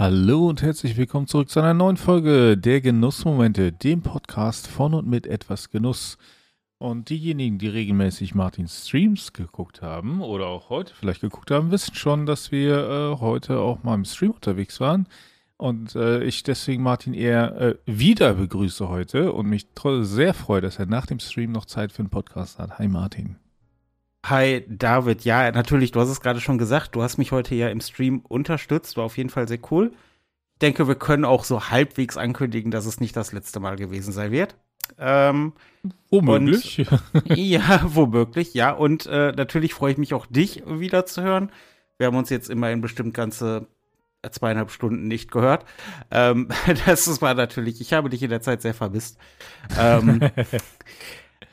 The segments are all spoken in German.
Hallo und herzlich willkommen zurück zu einer neuen Folge der Genussmomente, dem Podcast von und mit etwas Genuss. Und diejenigen, die regelmäßig Martins Streams geguckt haben oder auch heute vielleicht geguckt haben, wissen schon, dass wir äh, heute auch mal im Stream unterwegs waren. Und äh, ich deswegen Martin eher äh, wieder begrüße heute und mich sehr freue, dass er nach dem Stream noch Zeit für einen Podcast hat. Hi Martin. Hi David, ja, natürlich, du hast es gerade schon gesagt, du hast mich heute ja im Stream unterstützt, war auf jeden Fall sehr cool. Ich denke, wir können auch so halbwegs ankündigen, dass es nicht das letzte Mal gewesen sein wird. Ähm, womöglich. Und, ja, womöglich, ja. Und äh, natürlich freue ich mich auch, dich wieder zu hören. Wir haben uns jetzt immerhin bestimmt ganze zweieinhalb Stunden nicht gehört. Ähm, das war natürlich, ich habe dich in der Zeit sehr vermisst. Ähm,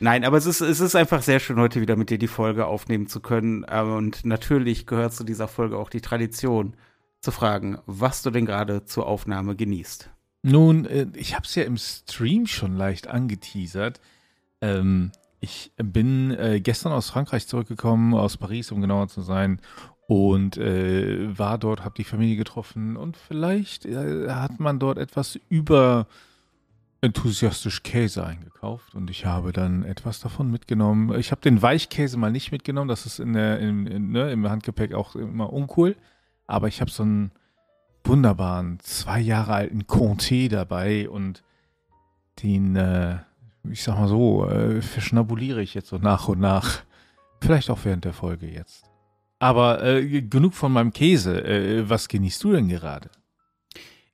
Nein, aber es ist, es ist einfach sehr schön, heute wieder mit dir die Folge aufnehmen zu können. Ähm, und natürlich gehört zu dieser Folge auch die Tradition, zu fragen, was du denn gerade zur Aufnahme genießt. Nun, äh, ich habe es ja im Stream schon leicht angeteasert. Ähm, ich bin äh, gestern aus Frankreich zurückgekommen, aus Paris, um genauer zu sein, und äh, war dort, habe die Familie getroffen und vielleicht äh, hat man dort etwas über enthusiastisch Käse eingekauft und ich habe dann etwas davon mitgenommen. Ich habe den Weichkäse mal nicht mitgenommen, das ist in der, in, in, ne, im Handgepäck auch immer uncool. Aber ich habe so einen wunderbaren, zwei Jahre alten Comté dabei und den, äh, ich sag mal so, äh, verschnabuliere ich jetzt so nach und nach. Vielleicht auch während der Folge jetzt. Aber äh, genug von meinem Käse. Äh, was genießt du denn gerade?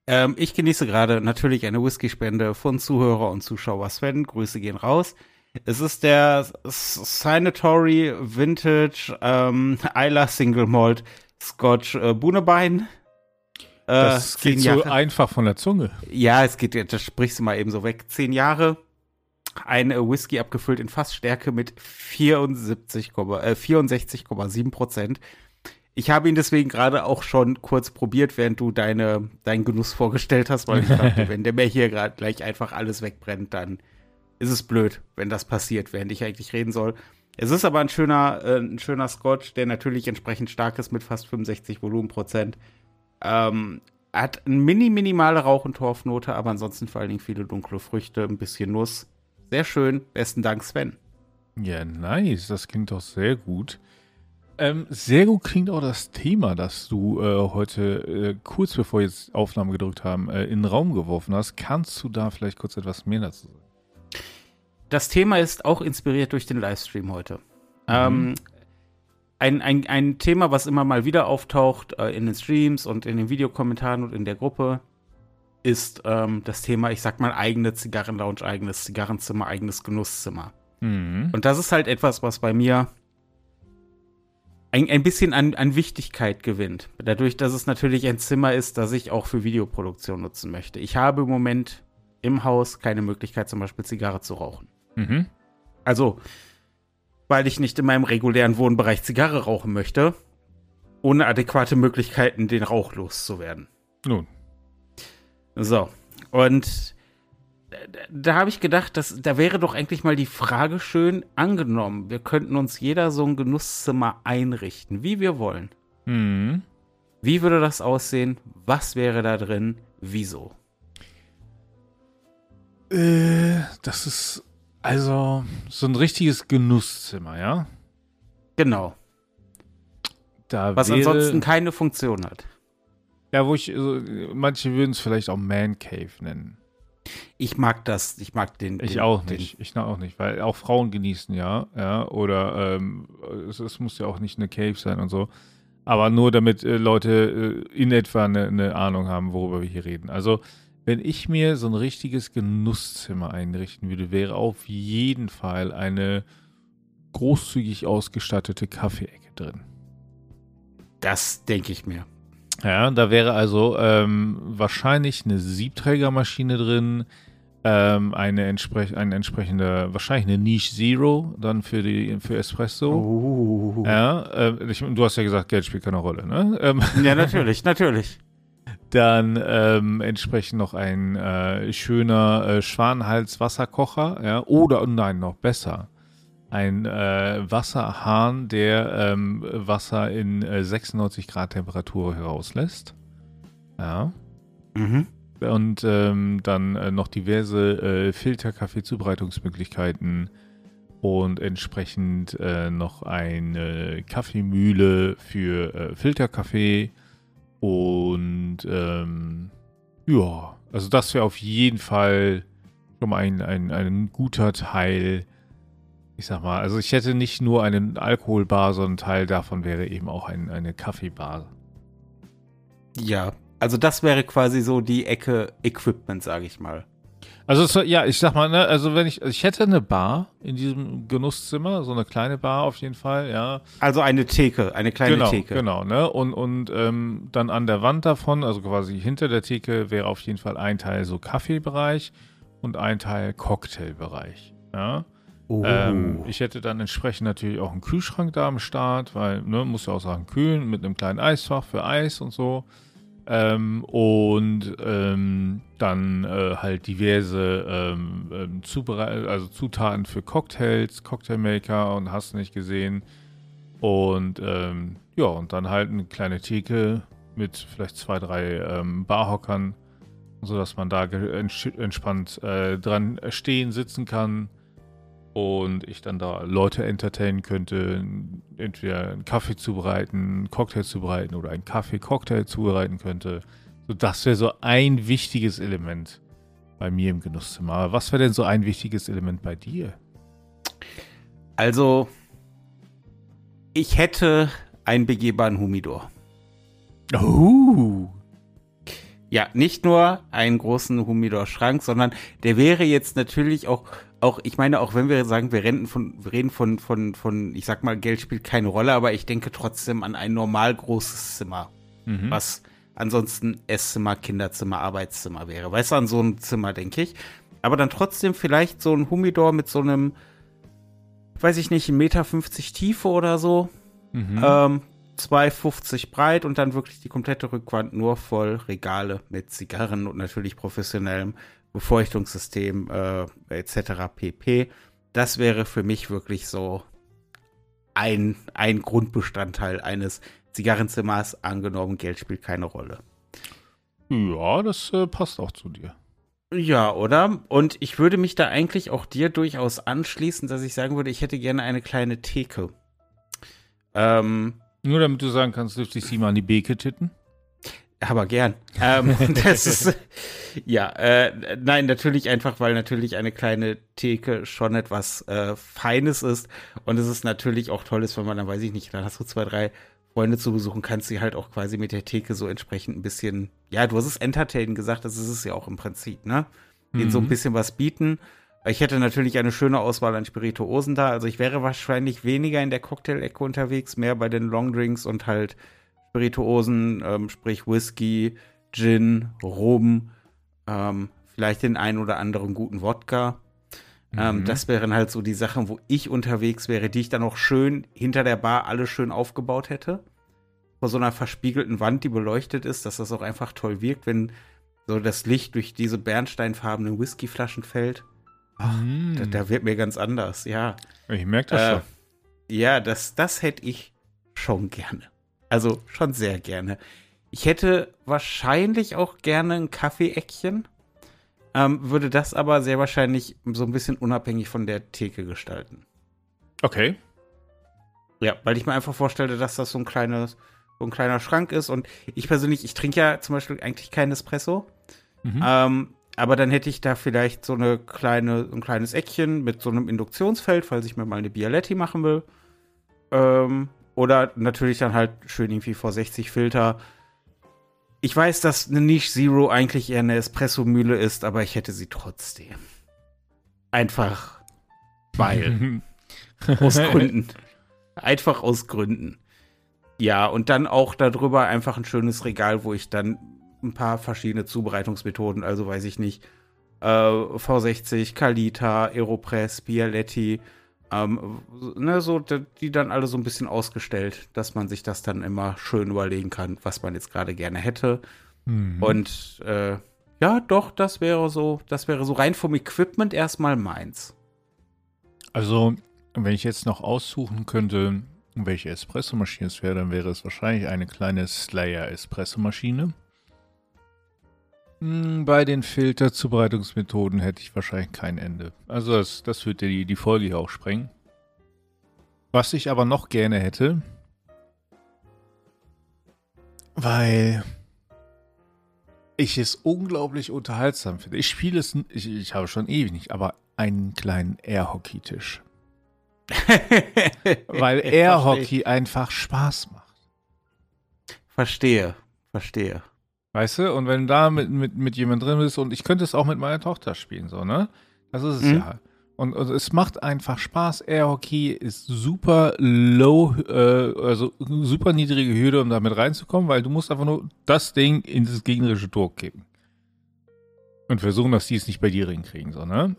Ähm, ich genieße gerade natürlich eine Whisky-Spende von Zuhörer und Zuschauer Sven. Grüße gehen raus. Es ist der Signatory Vintage ähm, Isla Single Malt Scotch äh, Bunebein. Äh, das geht so einfach von der Zunge. Ja, es geht, das sprichst du mal eben so weg. Zehn Jahre. Ein äh, Whisky abgefüllt in Fassstärke mit 74, äh, 64,7 Prozent. Ich habe ihn deswegen gerade auch schon kurz probiert, während du deine, deinen Genuss vorgestellt hast, weil ich dachte, wenn der mir hier gerade gleich einfach alles wegbrennt, dann ist es blöd, wenn das passiert, während ich eigentlich reden soll. Es ist aber ein schöner, äh, ein schöner Scotch, der natürlich entsprechend stark ist mit fast 65 Volumenprozent. Ähm, hat eine mini, minimale Rauch- und Torfnote, aber ansonsten vor allen Dingen viele dunkle Früchte, ein bisschen Nuss. Sehr schön. Besten Dank, Sven. Ja, nice. Das klingt doch sehr gut. Ähm, sehr gut klingt auch das Thema, das du äh, heute äh, kurz bevor wir jetzt Aufnahme gedrückt haben, äh, in den Raum geworfen hast. Kannst du da vielleicht kurz etwas mehr dazu sagen? Das Thema ist auch inspiriert durch den Livestream heute. Mhm. Ähm, ein, ein, ein Thema, was immer mal wieder auftaucht äh, in den Streams und in den Videokommentaren und in der Gruppe, ist ähm, das Thema, ich sag mal, eigene Zigarrenlounge, eigenes Zigarrenzimmer, eigenes Genusszimmer. Mhm. Und das ist halt etwas, was bei mir ein, ein bisschen an, an Wichtigkeit gewinnt. Dadurch, dass es natürlich ein Zimmer ist, das ich auch für Videoproduktion nutzen möchte. Ich habe im Moment im Haus keine Möglichkeit, zum Beispiel Zigarre zu rauchen. Mhm. Also, weil ich nicht in meinem regulären Wohnbereich Zigarre rauchen möchte, ohne adäquate Möglichkeiten, den Rauch loszuwerden. Nun. So. Und da habe ich gedacht, dass, da wäre doch eigentlich mal die Frage schön angenommen. Wir könnten uns jeder so ein Genusszimmer einrichten, wie wir wollen. Mhm. Wie würde das aussehen? Was wäre da drin? Wieso? Äh, das ist also so ein richtiges Genusszimmer, ja? Genau. Da Was wäre, ansonsten keine Funktion hat. Ja, wo ich, also, manche würden es vielleicht auch Man Cave nennen. Ich mag das, ich mag den. Ich auch nicht, ich auch nicht, weil auch Frauen genießen ja, ja, oder ähm, es, es, muss ja auch nicht eine Cave sein und so. Aber nur damit äh, Leute äh, in etwa eine, eine, Ahnung haben, worüber wir hier reden. Also, wenn ich mir so ein richtiges Genusszimmer einrichten würde, wäre auf jeden Fall eine großzügig ausgestattete Kaffeeecke drin. Das denke ich mir. Ja, da wäre also ähm, wahrscheinlich eine Siebträgermaschine drin, ähm, eine, entsprech eine entsprechende, wahrscheinlich eine Niche Zero dann für die für Espresso. Oh. Ja, äh, ich, du hast ja gesagt, Geld spielt keine Rolle, ne? Ähm, ja, natürlich, natürlich. Dann ähm, entsprechend noch ein äh, schöner äh, Schwanenhals-Wasserkocher, ja, oder nein, noch besser ein äh, Wasserhahn, der ähm, Wasser in äh, 96 Grad Temperatur herauslässt. Ja. Mhm. Und ähm, dann äh, noch diverse äh, Filterkaffee-Zubereitungsmöglichkeiten und entsprechend äh, noch eine Kaffeemühle für äh, Filterkaffee und ähm, ja, also das wäre auf jeden Fall schon mal ein, ein, ein guter Teil. Ich sag mal, also ich hätte nicht nur eine Alkoholbar, sondern Teil davon wäre eben auch ein, eine Kaffeebar. Ja, also das wäre quasi so die Ecke Equipment, sage ich mal. Also es, ja, ich sag mal, ne, also wenn ich, ich hätte eine Bar in diesem Genusszimmer, so eine kleine Bar auf jeden Fall, ja. Also eine Theke, eine kleine genau, Theke. Genau, ne, und und ähm, dann an der Wand davon, also quasi hinter der Theke, wäre auf jeden Fall ein Teil so Kaffeebereich und ein Teil Cocktailbereich, ja. Oh. Ähm, ich hätte dann entsprechend natürlich auch einen Kühlschrank da am Start, weil, ne, muss ja auch sagen, kühlen mit einem kleinen Eisfach für Eis und so. Ähm, und ähm, dann äh, halt diverse ähm, ähm also Zutaten für Cocktails, Cocktailmaker und hast nicht gesehen. Und ähm, ja, und dann halt eine kleine Theke mit vielleicht zwei, drei ähm, Barhockern, sodass man da entspannt äh, dran stehen, sitzen kann und ich dann da Leute entertainen könnte, entweder einen Kaffee zubereiten, einen Cocktail zubereiten oder einen Kaffee-Cocktail zubereiten könnte. So, das wäre so ein wichtiges Element bei mir im Genusszimmer. Was wäre denn so ein wichtiges Element bei dir? Also, ich hätte einen begehbaren Humidor. Oh. Ja, nicht nur einen großen Humidor-Schrank, sondern der wäre jetzt natürlich auch auch, ich meine, auch wenn wir sagen, wir reden von, wir reden von, von, von, ich sag mal, Geld spielt keine Rolle, aber ich denke trotzdem an ein normal großes Zimmer, mhm. was ansonsten Esszimmer, Kinderzimmer, Arbeitszimmer wäre. Weißt du, an so ein Zimmer, denke ich. Aber dann trotzdem vielleicht so ein Humidor mit so einem, weiß ich nicht, 1,50 Meter Tiefe oder so. Mhm. Ähm, 2,50 breit und dann wirklich die komplette Rückwand nur voll Regale mit Zigarren und natürlich professionellem Befeuchtungssystem äh, etc. pp. Das wäre für mich wirklich so ein, ein Grundbestandteil eines Zigarrenzimmers. Angenommen, Geld spielt keine Rolle. Ja, das äh, passt auch zu dir. Ja, oder? Und ich würde mich da eigentlich auch dir durchaus anschließen, dass ich sagen würde, ich hätte gerne eine kleine Theke. Ähm, Nur damit du sagen kannst, dürfte ich sie mal an die Beke titten? Aber gern. ähm, das ist, ja, äh, nein, natürlich einfach, weil natürlich eine kleine Theke schon etwas äh, Feines ist. Und es ist natürlich auch toll ist, wenn man dann, weiß ich nicht, dann hast du zwei, drei Freunde zu besuchen, kannst du halt auch quasi mit der Theke so entsprechend ein bisschen, ja, du hast es entertainen gesagt, das ist es ja auch im Prinzip, ne? Denen mhm. so ein mhm. bisschen was bieten. Ich hätte natürlich eine schöne Auswahl an Spirituosen da. Also ich wäre wahrscheinlich weniger in der Cocktail-Ecke unterwegs, mehr bei den Longdrinks und halt Spirituosen, ähm, sprich Whisky, Gin, Rum, ähm, vielleicht den einen oder anderen guten Wodka. Ähm, mhm. das wären halt so die Sachen, wo ich unterwegs wäre, die ich dann auch schön hinter der Bar alles schön aufgebaut hätte. Vor so einer verspiegelten Wand, die beleuchtet ist, dass das auch einfach toll wirkt, wenn so das Licht durch diese bernsteinfarbenen Whiskyflaschen fällt. Ach, mhm. da, da, wird mir ganz anders, ja. Ich merke das äh, schon. Ja, das, das hätte ich schon gerne. Also schon sehr gerne. Ich hätte wahrscheinlich auch gerne ein Kaffeeeckchen, ähm, würde das aber sehr wahrscheinlich so ein bisschen unabhängig von der Theke gestalten. Okay. Ja, weil ich mir einfach vorstelle, dass das so ein kleines, so ein kleiner Schrank ist. Und ich persönlich, ich trinke ja zum Beispiel eigentlich kein Espresso. Mhm. Ähm, aber dann hätte ich da vielleicht so eine kleine, ein kleines Eckchen mit so einem Induktionsfeld, falls ich mir mal eine Bialetti machen will. Ähm, oder natürlich dann halt schön irgendwie vor 60 Filter. Ich weiß, dass eine Niche Zero eigentlich eher eine Espresso-Mühle ist, aber ich hätte sie trotzdem. Einfach weil. aus Gründen. Einfach aus Gründen. Ja, und dann auch darüber einfach ein schönes Regal, wo ich dann ein paar verschiedene Zubereitungsmethoden, also weiß ich nicht, äh, V60, Kalita, Aeropress, Bialetti, ähm, ne, so, die dann alle so ein bisschen ausgestellt, dass man sich das dann immer schön überlegen kann, was man jetzt gerade gerne hätte. Mhm. Und äh, ja, doch, das wäre so, das wäre so rein vom Equipment erstmal meins. Also, wenn ich jetzt noch aussuchen könnte, welche Espressomaschine es wäre, dann wäre es wahrscheinlich eine kleine Slayer-Espressomaschine. Hm, Bei den Filterzubereitungsmethoden hätte ich wahrscheinlich kein Ende. Also das, das würde die, die Folge hier auch sprengen. Was ich aber noch gerne hätte, weil ich es unglaublich unterhaltsam finde. Ich spiele es, ich, ich habe schon ewig nicht, aber einen kleinen Air-Hockey-Tisch. Weil. Air-Hockey einfach Spaß macht. Verstehe, verstehe. Weißt du? Und wenn du da mit, mit, mit jemand drin bist und ich könnte es auch mit meiner Tochter spielen, so, ne? Das ist es Mhm. ja. Und, und es macht einfach Spaß. Air Hockey ist super low, äh, also super niedrige Hürde, um damit reinzukommen, weil du musst einfach nur das Ding in das gegnerische Tor kippen. Und versuchen, dass die es nicht bei dir hinkriegen, so, ne?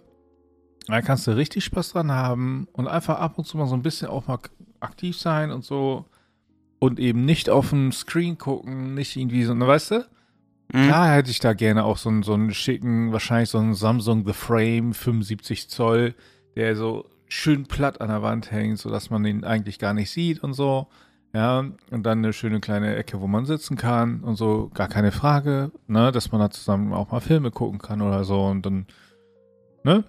Da kannst du richtig Spaß dran haben und einfach ab und zu mal so ein bisschen auch mal aktiv sein und so. Und eben nicht auf dem Screen gucken, nicht irgendwie so, ne, weißt du? Mhm. Klar hätte ich da gerne auch so einen, so einen schicken, wahrscheinlich so einen Samsung The Frame 75 Zoll, der so schön platt an der Wand hängt, sodass man den eigentlich gar nicht sieht und so. Ja, und dann eine schöne kleine Ecke, wo man sitzen kann und so, gar keine Frage, ne, dass man da zusammen auch mal Filme gucken kann oder so und dann, ne,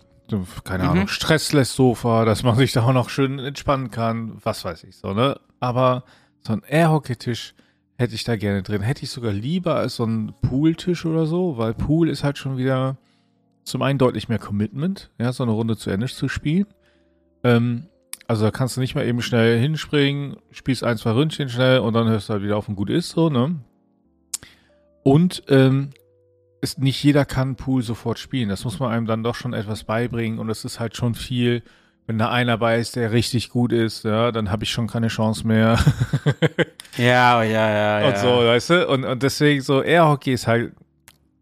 keine Mhm. Ahnung, stressless Sofa, dass man sich da auch noch schön entspannen kann, was weiß ich so, ne, aber so ein Airhockey-Tisch hätte ich da gerne drin. Hätte ich sogar lieber als so ein Pooltisch oder so, weil Pool ist halt schon wieder zum einen deutlich mehr Commitment, ja, so eine Runde zu Ende zu spielen. Ähm, also da kannst du nicht mal eben schnell hinspringen, spielst ein, zwei Ründchen schnell und dann hörst du halt wieder auf und gut ist so, ne? Und ähm, ist, nicht jeder kann Pool sofort spielen. Das muss man einem dann doch schon etwas beibringen und es ist halt schon viel, wenn da einer bei ist, der richtig gut ist, ja, dann habe ich schon keine Chance mehr. Ja, ja, ja, ja. und so, weißt du? Und, und deswegen so, Airhockey ist halt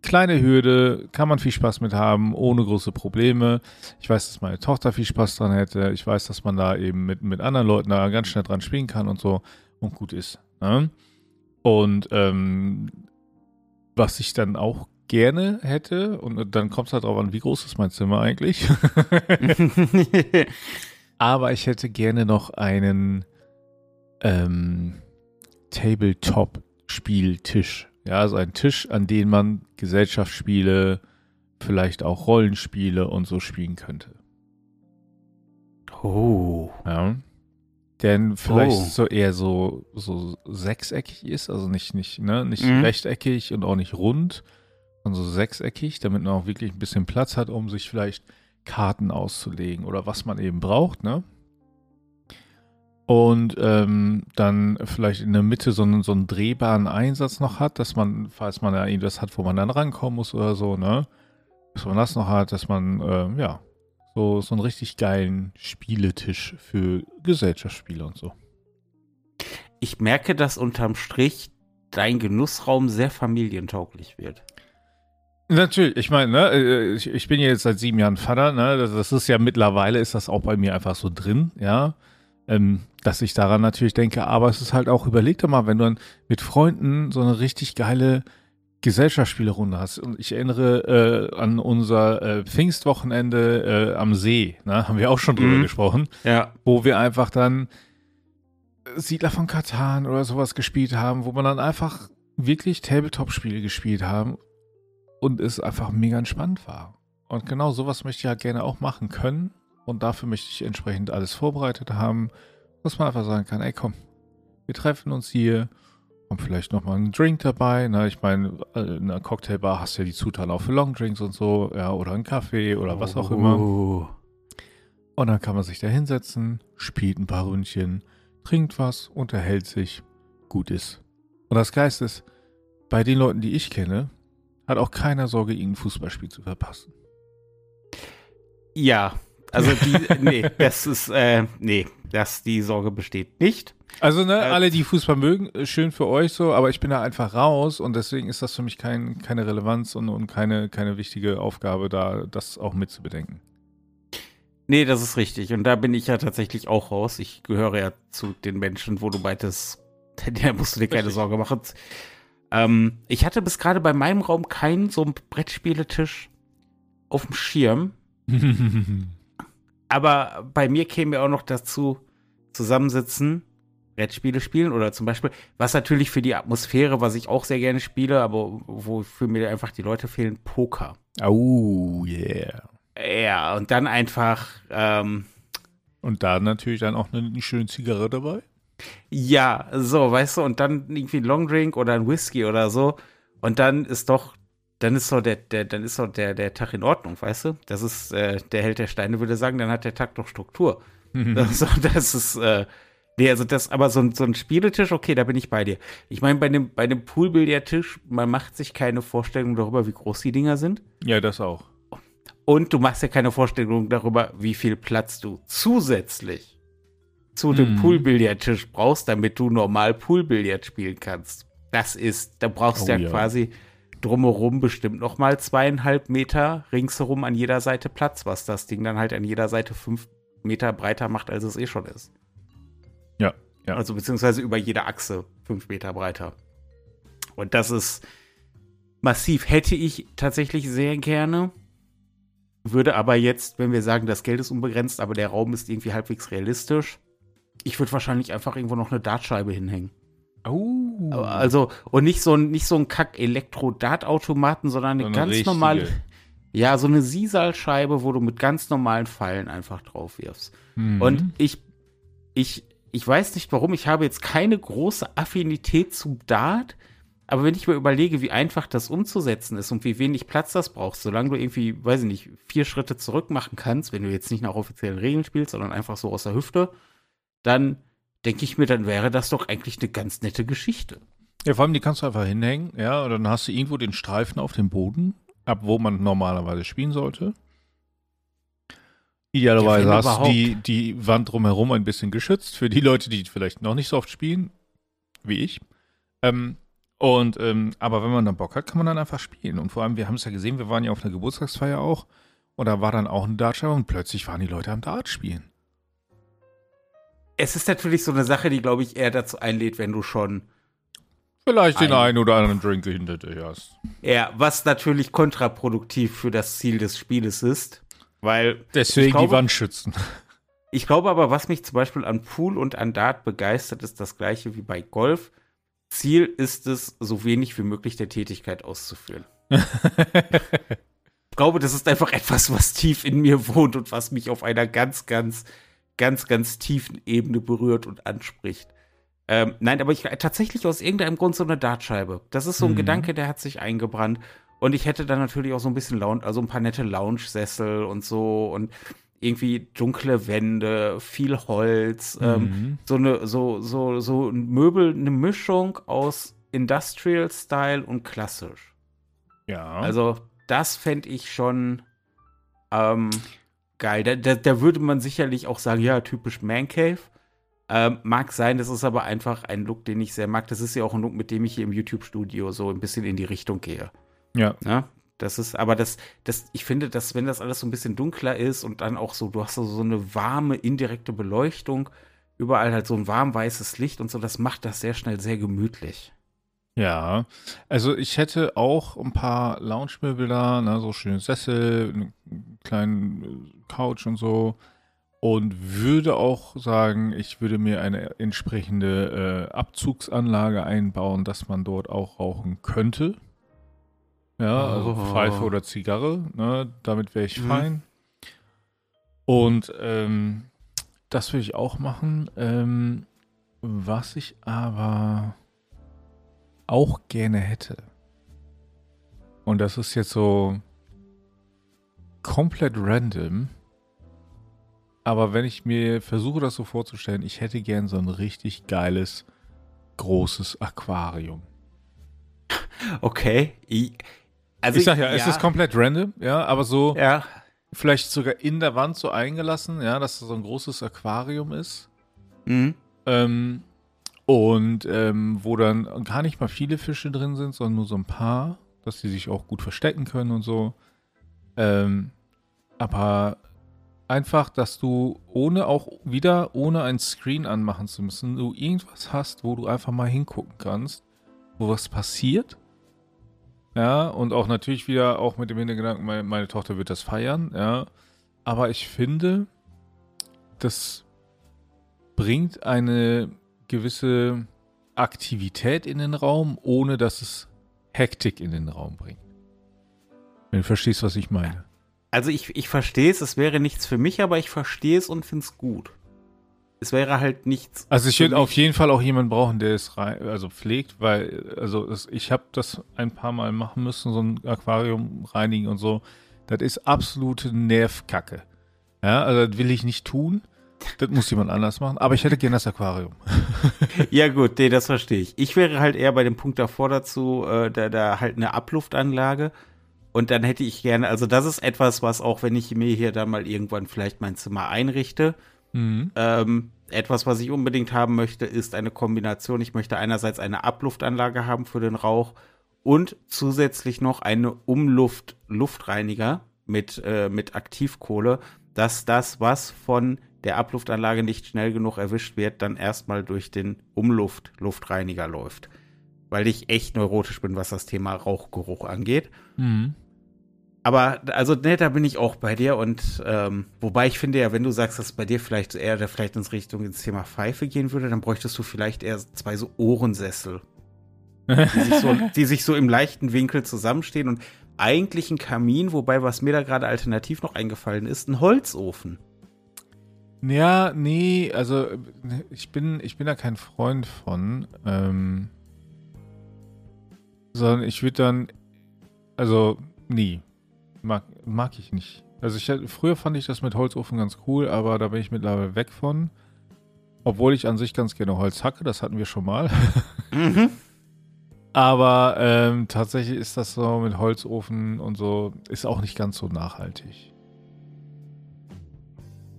kleine Hürde, kann man viel Spaß mit haben, ohne große Probleme. Ich weiß, dass meine Tochter viel Spaß dran hätte. Ich weiß, dass man da eben mit, mit anderen Leuten da ganz schnell dran spielen kann und so und gut ist. Ne? Und ähm, was ich dann auch gerne hätte, und dann kommt es halt drauf an, wie groß ist mein Zimmer eigentlich. Aber ich hätte gerne noch einen ähm, Tabletop-Spieltisch. Ja, also einen Tisch, an dem man Gesellschaftsspiele, vielleicht auch Rollenspiele und so spielen könnte. oh. Ja. Denn vielleicht Oh. so eher so, so sechseckig ist, also nicht, nicht, ne, nicht Mhm. rechteckig und auch nicht rund, so sechseckig, damit man auch wirklich ein bisschen Platz hat, um sich vielleicht Karten auszulegen oder was man eben braucht, ne? Und ähm, dann vielleicht in der Mitte so einen, so einen drehbaren Einsatz noch hat, dass man, falls man da irgendwas hat, wo man dann rankommen muss oder so, ne? Dass man das noch hat, dass man, ähm, ja, so, so einen richtig geilen Spieletisch für Gesellschaftsspiele und so. Ich merke, dass unterm Strich dein Genussraum sehr familientauglich wird. Natürlich, ich meine, ne, äh, ich, ich bin ja jetzt seit sieben Jahren Vater, ne, das, das ist ja mittlerweile ist das auch bei mir einfach so drin, ja, ähm, dass ich daran natürlich denke, aber es ist halt auch, überleg doch mal, wenn du dann mit Freunden so eine richtig geile Gesellschaftsspielerunde hast und ich erinnere äh, an unser äh, Pfingstwochenende äh, am See, ne, haben wir auch schon drüber Mhm. gesprochen, Ja. wo wir einfach dann Siedler von Katan oder sowas gespielt haben, wo man dann einfach wirklich Tabletop-Spiele gespielt haben und es einfach mega entspannt war. Und genau sowas möchte ich ja gerne auch machen können und dafür möchte ich entsprechend alles vorbereitet haben, dass man einfach sagen kann, ey komm, wir treffen uns hier, haben vielleicht nochmal einen Drink dabei, ne? ich meine, in einer Cocktailbar hast du ja die Zutaten auch für Longdrinks und so, ja, oder einen Kaffee oder was auch immer. Oh. Und dann kann man sich da hinsetzen, spielt ein paar Ründchen, trinkt was, unterhält sich, gut ist. Und das Geist ist, bei den Leuten, die ich kenne, hat auch keiner Sorge, ihnen ein Fußballspiel zu verpassen. Ja. Also die, nee, das ist, äh, nee, das, die Sorge besteht nicht. Also, ne, Äh, alle, die Fußball mögen, äh, schön für euch so, aber ich bin da einfach raus und deswegen ist das für mich kein, keine Relevanz und, und keine, keine wichtige Aufgabe, da das auch mitzubedenken. Nee, das ist richtig. Und da bin ich ja tatsächlich auch raus. Ich gehöre ja zu den Menschen, wo du meintest, da musst du dir keine. Sorge machen. Ähm, ich hatte bis gerade bei meinem Raum keinen so einen Brettspieletisch auf dem Schirm. Aber bei mir käme ja auch noch dazu zusammensitzen Brettspiele spielen oder zum Beispiel, was natürlich für die Atmosphäre, was ich auch sehr gerne spiele, aber wofür mir einfach die Leute fehlen, Poker. Oh, yeah. Ja, und dann einfach. Ähm, und da natürlich dann auch eine, eine schöne Zigarre dabei. Ja, so, weißt du, und dann irgendwie ein Longdrink oder ein Whisky oder so. Und dann ist doch, dann ist so der, der, dann ist so der, der Tag in Ordnung, weißt du? Das ist, äh, der Held der Steine würde sagen, dann hat der Tag doch Struktur. das, das ist, äh, nee, also das, aber so ein, so ein Spieletisch, okay, da bin ich bei dir. Ich meine, bei einem, bei einem Poolbillardtisch, man macht sich keine Vorstellung darüber, wie groß die Dinger sind. Ja, das auch. Und du machst ja keine Vorstellung darüber, wie viel Platz du zusätzlich zu dem mm. Poolbillardtisch brauchst, damit du normal Poolbillard spielen kannst. Das ist, da brauchst du oh, ja, ja, quasi drumherum bestimmt noch mal zweieinhalb Meter ringsherum an jeder Seite Platz, was das Ding dann halt an jeder Seite fünf Meter breiter macht, als es eh schon ist. Ja, ja. Also beziehungsweise über jede Achse fünf Meter breiter. Und das ist massiv. Hätte ich tatsächlich sehr gerne. Würde aber jetzt, wenn wir sagen, das Geld ist unbegrenzt, aber der Raum ist irgendwie halbwegs realistisch, ich würde wahrscheinlich einfach irgendwo noch eine Dartscheibe hinhängen. Oh. Also, und nicht so ein, nicht so ein Kack-Elektro-Dart-Automaten, sondern eine so eine ganz richtige. normale. Ja, so eine Sisal-Scheibe, wo du mit ganz normalen Pfeilen einfach drauf wirfst. Mhm. Und ich, ich, ich weiß nicht warum, ich habe jetzt keine große Affinität zu Dart, aber wenn ich mir überlege, wie einfach das umzusetzen ist und wie wenig Platz das brauchst, solange du irgendwie, weiß ich nicht, vier Schritte zurück machen kannst, wenn du jetzt nicht nach offiziellen Regeln spielst, sondern einfach so aus der Hüfte, dann denke ich mir, dann wäre das doch eigentlich eine ganz nette Geschichte. Ja, vor allem, die kannst du einfach hinhängen, ja, und dann hast du irgendwo den Streifen auf dem Boden, ab wo man normalerweise spielen sollte. Idealerweise ja, hast du die, die Wand drumherum ein bisschen geschützt, für die Leute, die vielleicht noch nicht so oft spielen, wie ich. Ähm, und, ähm, aber wenn man dann Bock hat, kann man dann einfach spielen. Und vor allem, wir haben es ja gesehen, wir waren ja auf einer Geburtstagsfeier auch, und da war dann auch ein Dartscheibe und plötzlich waren die Leute am Dart spielen es ist natürlich so eine Sache, die, glaube ich, eher dazu einlädt, wenn du schon vielleicht den einen oder anderen Drink hinter dir hast. Ja, was natürlich kontraproduktiv für das Ziel des Spieles ist, weil deswegen glaube, die Wand schützen. Ich glaube aber, was mich zum Beispiel an Pool und an Dart begeistert, ist das gleiche wie bei Golf. Ziel ist es, so wenig wie möglich der Tätigkeit auszuführen. ich glaube, das ist einfach etwas, was tief in mir wohnt und was mich auf einer ganz, ganz ganz, ganz tiefen Ebene berührt und anspricht. Ähm, nein, aber ich tatsächlich aus irgendeinem Grund so eine Dartscheibe. Das ist so ein mhm. Gedanke, der hat sich eingebrannt. Und ich hätte dann natürlich auch so ein bisschen Lounge, also ein paar nette Lounge-Sessel und so und irgendwie dunkle Wände, viel Holz, ähm, mhm. ähm, so eine, so, so, so ein Möbel, eine Mischung aus Industrial Style und klassisch. Ja. Also, das fände ich schon ähm, geil. Da, da, da, würde man sicherlich auch sagen, ja, typisch Man Cave. Ähm, mag sein, das ist aber einfach ein Look, den ich sehr mag. Das ist ja auch ein Look, mit dem ich hier im YouTube-Studio so ein bisschen in die Richtung gehe. Ja. ja. Das ist, aber das, das, ich finde, dass, wenn das alles so ein bisschen dunkler ist und dann auch so, du hast so, so eine warme, indirekte Beleuchtung, überall halt so ein warm weißes Licht und so, das macht das sehr schnell sehr gemütlich. Ja, also ich hätte auch ein paar Lounge-Möbel da, ne, so schöne Sessel, einen kleinen äh, Couch und so. Und würde auch sagen, ich würde mir eine entsprechende äh, Abzugsanlage einbauen, dass man dort auch rauchen könnte. Ja, also oh. Pfeife oder Zigarre, ne, damit wäre ich mhm. fein. Und ähm, das würde ich auch machen. Ähm, was ich aber auch gerne hätte. Und das ist jetzt so komplett random. Aber wenn ich mir versuche, das so vorzustellen, ich hätte gern so ein richtig geiles, großes Aquarium. Okay. Ich, also ich sag ja, ja, es ist komplett random, ja, aber so ja. vielleicht sogar in der Wand so eingelassen, ja, dass das so ein großes Aquarium ist. Mhm. Ähm, und ähm, wo dann gar nicht mal viele Fische drin sind, sondern nur so ein paar, dass sie sich auch gut verstecken können und so. Ähm, aber einfach, dass du ohne auch wieder ohne ein Screen anmachen zu müssen, du irgendwas hast, wo du einfach mal hingucken kannst, wo was passiert. Ja, und auch natürlich wieder auch mit dem Hintergedanken, meine, meine Tochter wird das feiern, ja. Aber ich finde, das bringt eine gewisse Aktivität in den Raum, ohne dass es Hektik in den Raum bringt. Wenn du verstehst, was ich meine. Also ich, ich verstehe es, es wäre nichts für mich, aber ich verstehe es und finde es gut. Es wäre halt nichts. Also ich würde auf jeden Fall auch jemanden brauchen, der es rein, also pflegt, weil also es, ich habe das ein paar Mal machen müssen, so ein Aquarium reinigen und so. Das ist absolute Nervkacke. Ja, also das will ich nicht tun. Das muss jemand anders machen. Aber ich hätte gerne das Aquarium. ja, gut, nee, das verstehe ich. Ich wäre halt eher bei dem Punkt davor dazu, äh, da, da halt eine Abluftanlage. Und dann hätte ich gerne, also das ist etwas, was auch, wenn ich mir hier dann mal irgendwann vielleicht mein Zimmer einrichte, mhm. ähm, etwas, was ich unbedingt haben möchte, ist eine Kombination. Ich möchte einerseits eine Abluftanlage haben für den Rauch und zusätzlich noch eine Umluft-Luftreiniger mit, äh, mit Aktivkohle, dass das, was von der Abluftanlage nicht schnell genug erwischt wird, dann erstmal durch den Umluft-Luftreiniger läuft. Weil ich echt neurotisch bin, was das Thema Rauchgeruch angeht. Mhm. Aber also ne, da bin ich auch bei dir und ähm, wobei ich finde ja, wenn du sagst, dass bei dir vielleicht eher der vielleicht ins Richtung ins Thema Pfeife gehen würde, dann bräuchtest du vielleicht eher zwei so Ohrensessel, die, sich so, die sich so im leichten Winkel zusammenstehen und eigentlich ein Kamin, wobei was mir da gerade alternativ noch eingefallen ist, ein Holzofen. Ja, nee, also ich bin, ich bin da kein Freund von. Ähm, sondern ich würde dann, also nie, mag, mag ich nicht. Also ich, früher fand ich das mit Holzofen ganz cool, aber da bin ich mittlerweile weg von. Obwohl ich an sich ganz gerne Holz hacke, das hatten wir schon mal. Mhm. aber ähm, tatsächlich ist das so mit Holzofen und so, ist auch nicht ganz so nachhaltig.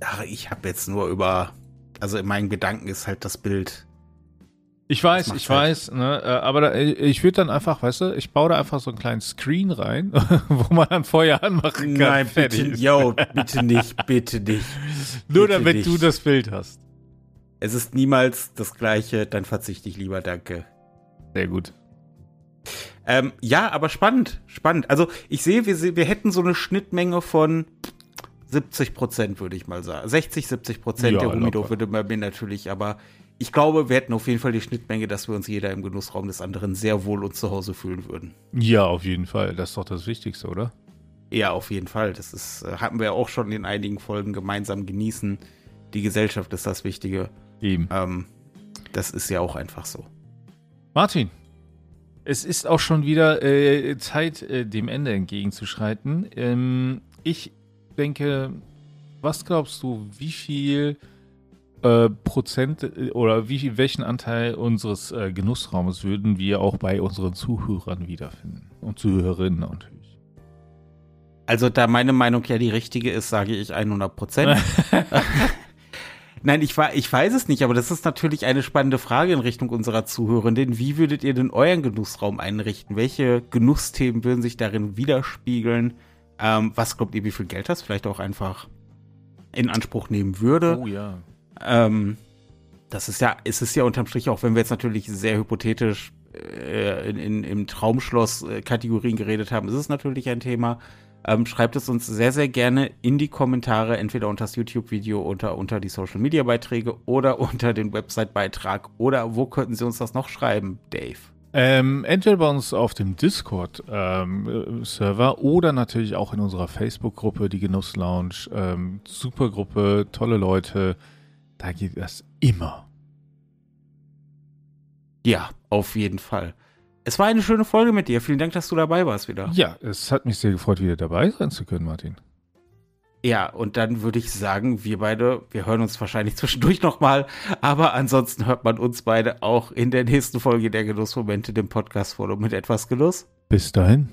Ach, ich habe jetzt nur über, also in meinen Gedanken ist halt das Bild. Ich weiß, ich halt. weiß, ne, äh, aber da, ich würde dann einfach, weißt du, ich baue da einfach so einen kleinen Screen rein, wo man dann Feuer anmachen kann. Nein, bitte, yo, bitte nicht, bitte nicht. Nur bitte damit nicht. du das Bild hast. Es ist niemals das gleiche, dann verzichte ich lieber, danke. Sehr gut. Ähm, ja, aber spannend, spannend. Also ich sehe, wir, wir hätten so eine Schnittmenge von 70 Prozent, würde ich mal sagen. 60, 70 Prozent ja, der Humido würde bei mir natürlich, aber ich glaube, wir hätten auf jeden Fall die Schnittmenge, dass wir uns jeder im Genussraum des anderen sehr wohl und zu Hause fühlen würden. Ja, auf jeden Fall. Das ist doch das Wichtigste, oder? Ja, auf jeden Fall. Das ist, äh, hatten wir auch schon in einigen Folgen gemeinsam genießen. Die Gesellschaft ist das Wichtige. Eben. Ähm, das ist ja auch einfach so. Martin, es ist auch schon wieder äh, Zeit, äh, dem Ende entgegenzuschreiten. Ähm, ich denke, was glaubst du, wie viel äh, Prozent äh, oder wie welchen Anteil unseres äh, Genussraumes würden wir auch bei unseren Zuhörern wiederfinden und Zuhörerinnen natürlich? Also da meine Meinung ja die richtige ist, sage ich 100 Prozent. Nein, ich, ich weiß es nicht, aber das ist natürlich eine spannende Frage in Richtung unserer Zuhörenden. Wie würdet ihr denn euren Genussraum einrichten? Welche Genussthemen würden sich darin widerspiegeln? Ähm, was glaubt ihr, wie viel Geld das vielleicht auch einfach in Anspruch nehmen würde? Oh ja. Ähm, das ist ja, ist es ja unterm Strich, auch wenn wir jetzt natürlich sehr hypothetisch äh, in, in, im Traumschloss-Kategorien geredet haben, ist es natürlich ein Thema. Ähm, schreibt es uns sehr, sehr gerne in die Kommentare, entweder unter das YouTube-Video oder unter die Social-Media-Beiträge oder unter den Website-Beitrag. Oder wo könnten Sie uns das noch schreiben, Dave? Ähm, entweder bei uns auf dem Discord-Server ähm, oder natürlich auch in unserer Facebook-Gruppe, die Genuss Lounge. Ähm, super Gruppe, tolle Leute. Da geht das immer. Ja, auf jeden Fall. Es war eine schöne Folge mit dir. Vielen Dank, dass du dabei warst wieder. Ja, es hat mich sehr gefreut, wieder dabei sein zu können, Martin. Ja, und dann würde ich sagen, wir beide, wir hören uns wahrscheinlich zwischendurch nochmal, aber ansonsten hört man uns beide auch in der nächsten Folge der Genussmomente, dem Podcast-Forum mit etwas Genuss. Bis dahin.